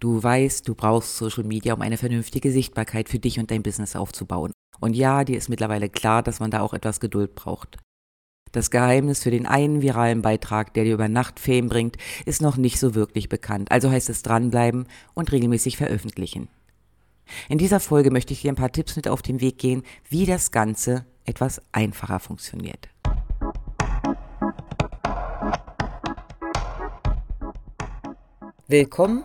Du weißt, du brauchst Social Media, um eine vernünftige Sichtbarkeit für dich und dein Business aufzubauen. Und ja, dir ist mittlerweile klar, dass man da auch etwas Geduld braucht. Das Geheimnis für den einen viralen Beitrag, der dir über Nacht Fame bringt, ist noch nicht so wirklich bekannt. Also heißt es dranbleiben und regelmäßig veröffentlichen. In dieser Folge möchte ich dir ein paar Tipps mit auf den Weg gehen, wie das Ganze etwas einfacher funktioniert. Willkommen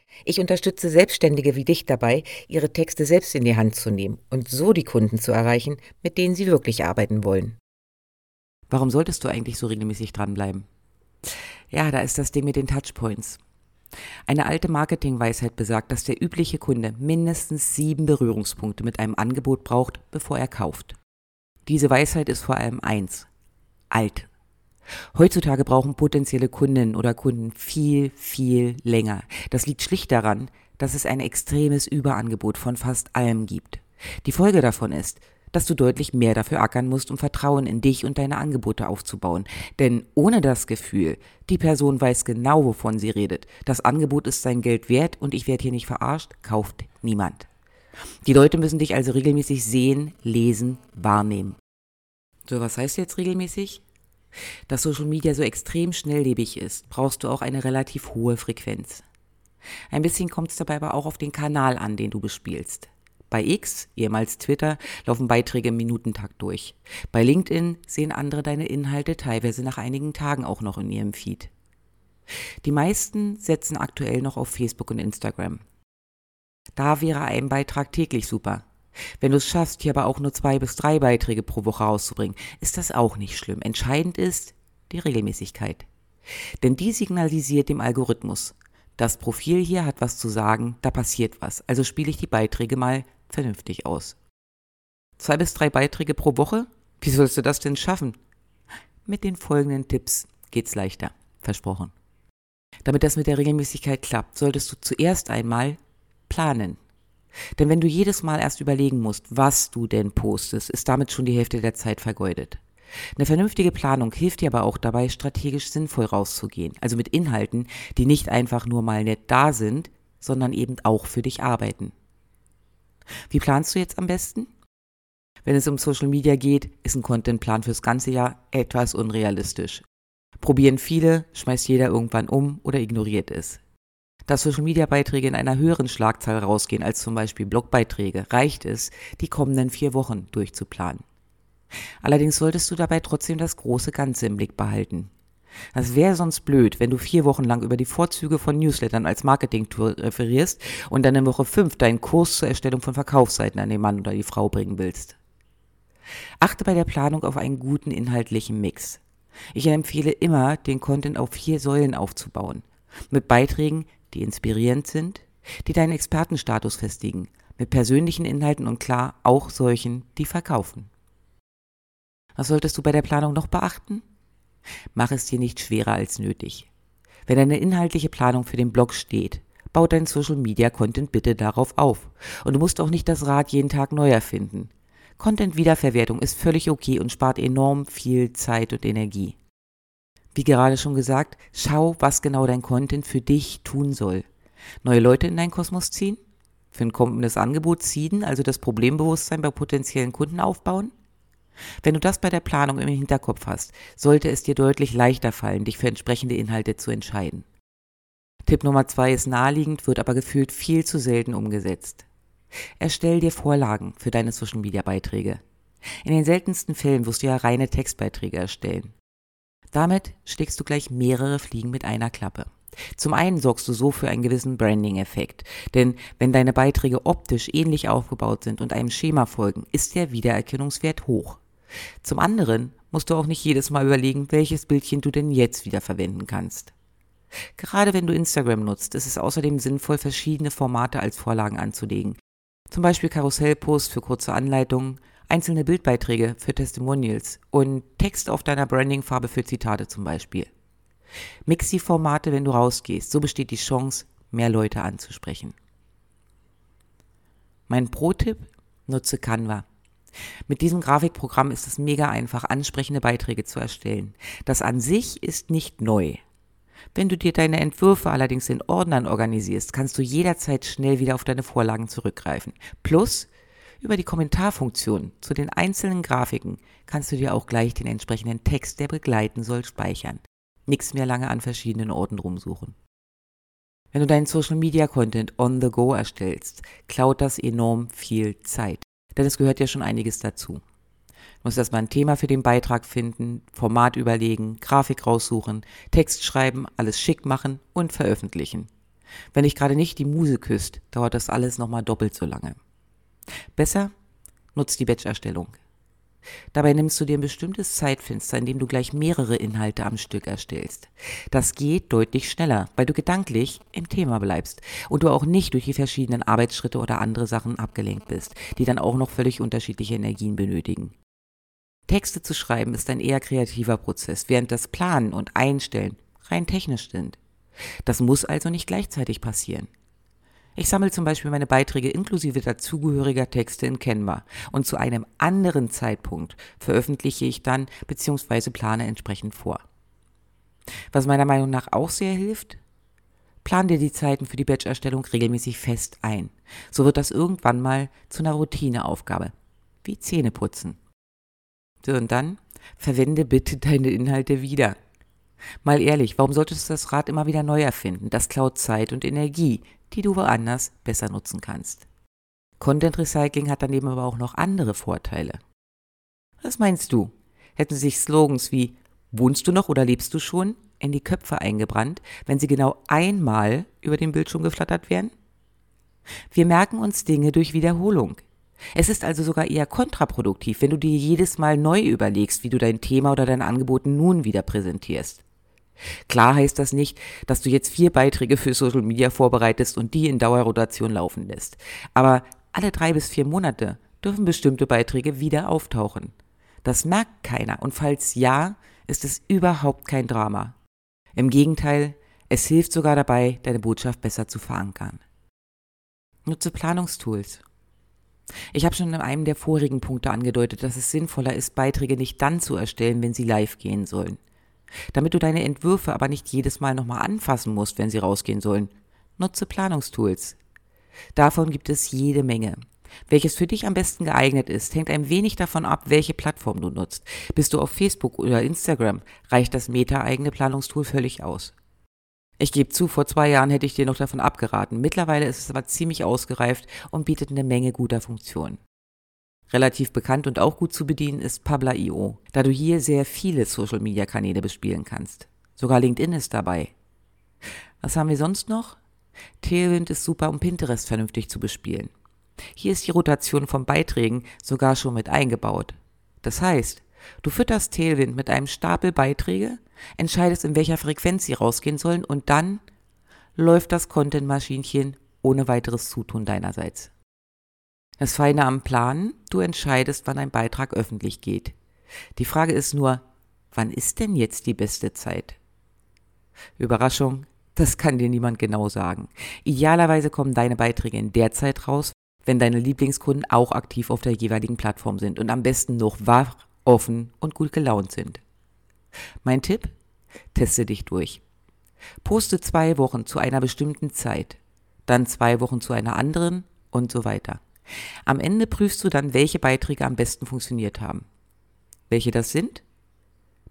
Ich unterstütze Selbstständige wie dich dabei, ihre Texte selbst in die Hand zu nehmen und so die Kunden zu erreichen, mit denen sie wirklich arbeiten wollen. Warum solltest du eigentlich so regelmäßig dranbleiben? Ja, da ist das Ding mit den Touchpoints. Eine alte Marketingweisheit besagt, dass der übliche Kunde mindestens sieben Berührungspunkte mit einem Angebot braucht, bevor er kauft. Diese Weisheit ist vor allem eins. Alt. Heutzutage brauchen potenzielle Kundinnen oder Kunden viel, viel länger. Das liegt schlicht daran, dass es ein extremes Überangebot von fast allem gibt. Die Folge davon ist, dass du deutlich mehr dafür ackern musst, um Vertrauen in dich und deine Angebote aufzubauen. Denn ohne das Gefühl, die Person weiß genau, wovon sie redet, das Angebot ist sein Geld wert und ich werde hier nicht verarscht, kauft niemand. Die Leute müssen dich also regelmäßig sehen, lesen, wahrnehmen. So, was heißt jetzt regelmäßig? Dass Social Media so extrem schnelllebig ist, brauchst du auch eine relativ hohe Frequenz. Ein bisschen kommt es dabei aber auch auf den Kanal an, den du bespielst. Bei X, ehemals Twitter, laufen Beiträge im Minutentakt durch. Bei LinkedIn sehen andere deine Inhalte teilweise nach einigen Tagen auch noch in ihrem Feed. Die meisten setzen aktuell noch auf Facebook und Instagram. Da wäre ein Beitrag täglich super. Wenn du es schaffst, hier aber auch nur zwei bis drei Beiträge pro Woche rauszubringen, ist das auch nicht schlimm. Entscheidend ist die Regelmäßigkeit. Denn die signalisiert dem Algorithmus, das Profil hier hat was zu sagen, da passiert was. Also spiele ich die Beiträge mal vernünftig aus. Zwei bis drei Beiträge pro Woche? Wie sollst du das denn schaffen? Mit den folgenden Tipps geht's leichter. Versprochen. Damit das mit der Regelmäßigkeit klappt, solltest du zuerst einmal planen. Denn wenn du jedes Mal erst überlegen musst, was du denn postest, ist damit schon die Hälfte der Zeit vergeudet. Eine vernünftige Planung hilft dir aber auch dabei, strategisch sinnvoll rauszugehen. Also mit Inhalten, die nicht einfach nur mal nett da sind, sondern eben auch für dich arbeiten. Wie planst du jetzt am besten? Wenn es um Social Media geht, ist ein Contentplan fürs ganze Jahr etwas unrealistisch. Probieren viele, schmeißt jeder irgendwann um oder ignoriert es. Da Social Media Beiträge in einer höheren Schlagzahl rausgehen als zum Beispiel Blogbeiträge, reicht es, die kommenden vier Wochen durchzuplanen. Allerdings solltest du dabei trotzdem das große Ganze im Blick behalten. Das wäre sonst blöd, wenn du vier Wochen lang über die Vorzüge von Newslettern als Marketing-Tool referierst und dann in Woche fünf deinen Kurs zur Erstellung von Verkaufsseiten an den Mann oder die Frau bringen willst. Achte bei der Planung auf einen guten inhaltlichen Mix. Ich empfehle immer, den Content auf vier Säulen aufzubauen. Mit Beiträgen, die inspirierend sind, die deinen Expertenstatus festigen, mit persönlichen Inhalten und klar auch solchen, die verkaufen. Was solltest du bei der Planung noch beachten? Mach es dir nicht schwerer als nötig. Wenn eine inhaltliche Planung für den Blog steht, bau dein Social Media Content bitte darauf auf. Und du musst auch nicht das Rad jeden Tag neu erfinden. Content Wiederverwertung ist völlig okay und spart enorm viel Zeit und Energie. Wie gerade schon gesagt, schau, was genau dein Content für dich tun soll. Neue Leute in deinen Kosmos ziehen? Für ein kommendes Angebot ziehen, also das Problembewusstsein bei potenziellen Kunden aufbauen? Wenn du das bei der Planung im Hinterkopf hast, sollte es dir deutlich leichter fallen, dich für entsprechende Inhalte zu entscheiden. Tipp Nummer zwei ist naheliegend, wird aber gefühlt viel zu selten umgesetzt. Erstell dir Vorlagen für deine Social Media Beiträge. In den seltensten Fällen wirst du ja reine Textbeiträge erstellen. Damit schlägst du gleich mehrere Fliegen mit einer Klappe. Zum einen sorgst du so für einen gewissen Branding-Effekt, denn wenn deine Beiträge optisch ähnlich aufgebaut sind und einem Schema folgen, ist der Wiedererkennungswert hoch. Zum anderen musst du auch nicht jedes Mal überlegen, welches Bildchen du denn jetzt wieder verwenden kannst. Gerade wenn du Instagram nutzt, ist es außerdem sinnvoll, verschiedene Formate als Vorlagen anzulegen. Zum Beispiel Karussellposts für kurze Anleitungen, einzelne Bildbeiträge für Testimonials und Text auf deiner Brandingfarbe für Zitate zum Beispiel. Mix die Formate, wenn du rausgehst, so besteht die Chance, mehr Leute anzusprechen. Mein Pro-Tipp, nutze Canva. Mit diesem Grafikprogramm ist es mega einfach, ansprechende Beiträge zu erstellen. Das an sich ist nicht neu. Wenn du dir deine Entwürfe allerdings in Ordnern organisierst, kannst du jederzeit schnell wieder auf deine Vorlagen zurückgreifen. Plus, über die Kommentarfunktion zu den einzelnen Grafiken kannst du dir auch gleich den entsprechenden Text, der begleiten soll, speichern. Nix mehr lange an verschiedenen Orten rumsuchen. Wenn du deinen Social Media Content on the go erstellst, klaut das enorm viel Zeit. Denn es gehört ja schon einiges dazu. Du musst erstmal ein Thema für den Beitrag finden, Format überlegen, Grafik raussuchen, Text schreiben, alles schick machen und veröffentlichen. Wenn dich gerade nicht die Muse küsst, dauert das alles nochmal doppelt so lange. Besser, nutzt die Batch-Erstellung. Dabei nimmst du dir ein bestimmtes Zeitfenster, in dem du gleich mehrere Inhalte am Stück erstellst. Das geht deutlich schneller, weil du gedanklich im Thema bleibst und du auch nicht durch die verschiedenen Arbeitsschritte oder andere Sachen abgelenkt bist, die dann auch noch völlig unterschiedliche Energien benötigen. Texte zu schreiben ist ein eher kreativer Prozess, während das Planen und Einstellen rein technisch sind. Das muss also nicht gleichzeitig passieren. Ich sammle zum Beispiel meine Beiträge inklusive dazugehöriger Texte in Canva und zu einem anderen Zeitpunkt veröffentliche ich dann bzw. plane entsprechend vor. Was meiner Meinung nach auch sehr hilft, plan dir die Zeiten für die Batch-Erstellung regelmäßig fest ein. So wird das irgendwann mal zu einer Routineaufgabe, wie Zähneputzen. So, und dann verwende bitte deine Inhalte wieder. Mal ehrlich, warum solltest du das Rad immer wieder neu erfinden? Das klaut Zeit und Energie, die du woanders besser nutzen kannst. Content Recycling hat daneben aber auch noch andere Vorteile. Was meinst du? Hätten sich Slogans wie Wohnst du noch oder lebst du schon in die Köpfe eingebrannt, wenn sie genau einmal über den Bildschirm geflattert wären? Wir merken uns Dinge durch Wiederholung. Es ist also sogar eher kontraproduktiv, wenn du dir jedes Mal neu überlegst, wie du dein Thema oder dein Angebot nun wieder präsentierst. Klar heißt das nicht, dass du jetzt vier Beiträge für Social Media vorbereitest und die in Dauerrotation laufen lässt. Aber alle drei bis vier Monate dürfen bestimmte Beiträge wieder auftauchen. Das merkt keiner und falls ja, ist es überhaupt kein Drama. Im Gegenteil, es hilft sogar dabei, deine Botschaft besser zu verankern. Nutze Planungstools. Ich habe schon in einem der vorigen Punkte angedeutet, dass es sinnvoller ist, Beiträge nicht dann zu erstellen, wenn sie live gehen sollen. Damit du deine Entwürfe aber nicht jedes Mal nochmal anfassen musst, wenn sie rausgehen sollen, nutze Planungstools. Davon gibt es jede Menge. Welches für dich am besten geeignet ist, hängt ein wenig davon ab, welche Plattform du nutzt. Bist du auf Facebook oder Instagram, reicht das Meta-eigene Planungstool völlig aus. Ich gebe zu, vor zwei Jahren hätte ich dir noch davon abgeraten. Mittlerweile ist es aber ziemlich ausgereift und bietet eine Menge guter Funktionen. Relativ bekannt und auch gut zu bedienen ist Pabla.io, da du hier sehr viele Social-Media-Kanäle bespielen kannst. Sogar LinkedIn ist dabei. Was haben wir sonst noch? Tailwind ist super, um Pinterest vernünftig zu bespielen. Hier ist die Rotation von Beiträgen sogar schon mit eingebaut. Das heißt, du fütterst Tailwind mit einem Stapel Beiträge, entscheidest, in welcher Frequenz sie rausgehen sollen und dann läuft das Content-Maschinchen ohne weiteres Zutun deinerseits. Das Feine am Planen, du entscheidest, wann ein Beitrag öffentlich geht. Die Frage ist nur, wann ist denn jetzt die beste Zeit? Überraschung, das kann dir niemand genau sagen. Idealerweise kommen deine Beiträge in der Zeit raus, wenn deine Lieblingskunden auch aktiv auf der jeweiligen Plattform sind und am besten noch wach, offen und gut gelaunt sind. Mein Tipp? Teste dich durch. Poste zwei Wochen zu einer bestimmten Zeit, dann zwei Wochen zu einer anderen und so weiter. Am Ende prüfst du dann, welche Beiträge am besten funktioniert haben. Welche das sind?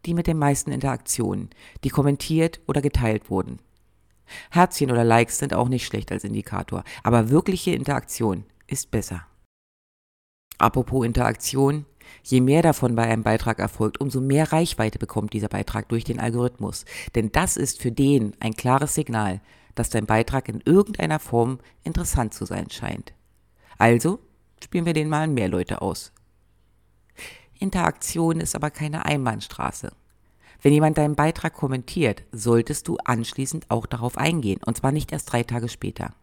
Die mit den meisten Interaktionen, die kommentiert oder geteilt wurden. Herzchen oder Likes sind auch nicht schlecht als Indikator, aber wirkliche Interaktion ist besser. Apropos Interaktion, je mehr davon bei einem Beitrag erfolgt, umso mehr Reichweite bekommt dieser Beitrag durch den Algorithmus. Denn das ist für den ein klares Signal, dass dein Beitrag in irgendeiner Form interessant zu sein scheint. Also spielen wir den mal mehr Leute aus. Interaktion ist aber keine Einbahnstraße. Wenn jemand deinen Beitrag kommentiert, solltest du anschließend auch darauf eingehen, und zwar nicht erst drei Tage später.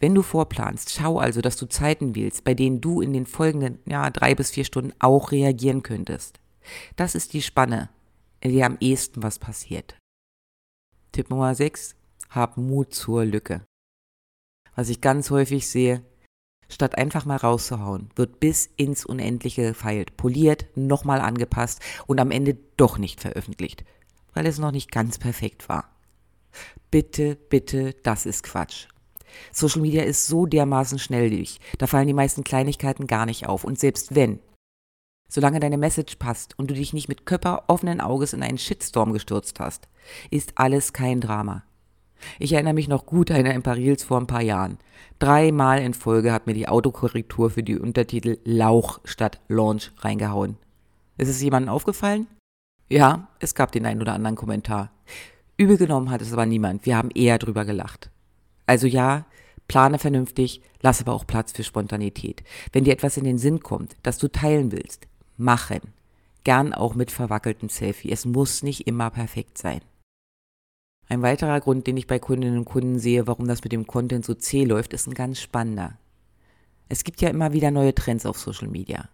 Wenn du vorplanst, schau also, dass du Zeiten wählst, bei denen du in den folgenden ja, drei bis vier Stunden auch reagieren könntest. Das ist die Spanne, in der am ehesten was passiert. Tipp Nummer 6. Hab Mut zur Lücke. Was ich ganz häufig sehe, statt einfach mal rauszuhauen, wird bis ins Unendliche gefeilt, poliert, nochmal angepasst und am Ende doch nicht veröffentlicht, weil es noch nicht ganz perfekt war. Bitte, bitte, das ist Quatsch. Social Media ist so dermaßen schnelllebig, da fallen die meisten Kleinigkeiten gar nicht auf. Und selbst wenn, solange deine Message passt und du dich nicht mit Köpper offenen Auges in einen Shitstorm gestürzt hast, ist alles kein Drama. Ich erinnere mich noch gut an Reels vor ein paar Jahren. Dreimal in Folge hat mir die Autokorrektur für die Untertitel Lauch statt Launch reingehauen. Ist es jemandem aufgefallen? Ja, es gab den einen oder anderen Kommentar. Übel genommen hat es aber niemand. Wir haben eher drüber gelacht. Also ja, plane vernünftig, lass aber auch Platz für Spontanität. Wenn dir etwas in den Sinn kommt, das du teilen willst, machen. Gern auch mit verwackelten Selfie. Es muss nicht immer perfekt sein. Ein weiterer Grund, den ich bei Kundinnen und Kunden sehe, warum das mit dem Content so zäh läuft, ist ein ganz spannender. Es gibt ja immer wieder neue Trends auf Social Media.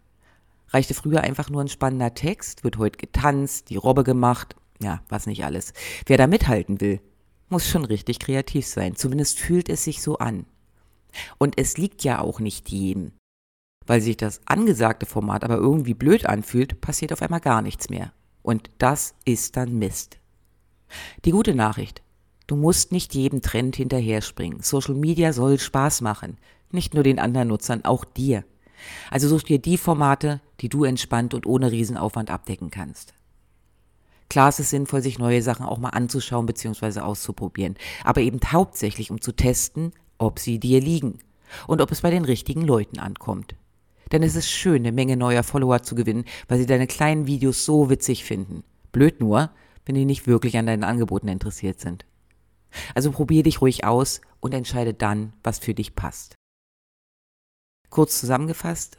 Reichte früher einfach nur ein spannender Text, wird heute getanzt, die Robbe gemacht, ja, was nicht alles. Wer da mithalten will, muss schon richtig kreativ sein. Zumindest fühlt es sich so an. Und es liegt ja auch nicht jedem. Weil sich das angesagte Format aber irgendwie blöd anfühlt, passiert auf einmal gar nichts mehr. Und das ist dann Mist. Die gute Nachricht. Du musst nicht jedem Trend hinterher springen. Social Media soll Spaß machen. Nicht nur den anderen Nutzern, auch dir. Also such dir die Formate, die du entspannt und ohne Riesenaufwand abdecken kannst. Klar ist es sinnvoll, sich neue Sachen auch mal anzuschauen bzw. auszuprobieren, aber eben hauptsächlich, um zu testen, ob sie dir liegen und ob es bei den richtigen Leuten ankommt. Denn es ist schön, eine Menge neuer Follower zu gewinnen, weil sie deine kleinen Videos so witzig finden. Blöd nur, wenn die nicht wirklich an deinen Angeboten interessiert sind. Also probier dich ruhig aus und entscheide dann, was für dich passt. Kurz zusammengefasst,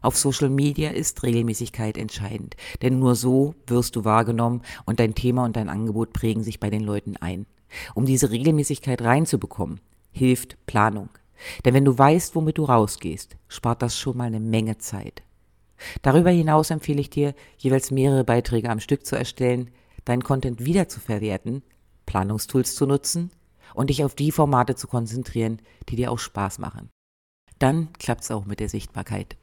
auf Social Media ist Regelmäßigkeit entscheidend, denn nur so wirst du wahrgenommen und dein Thema und dein Angebot prägen sich bei den Leuten ein. Um diese Regelmäßigkeit reinzubekommen, hilft Planung. Denn wenn du weißt, womit du rausgehst, spart das schon mal eine Menge Zeit. Darüber hinaus empfehle ich dir, jeweils mehrere Beiträge am Stück zu erstellen, deinen Content wiederzuverwerten, Planungstools zu nutzen und dich auf die Formate zu konzentrieren, die dir auch Spaß machen. Dann klappt es auch mit der Sichtbarkeit.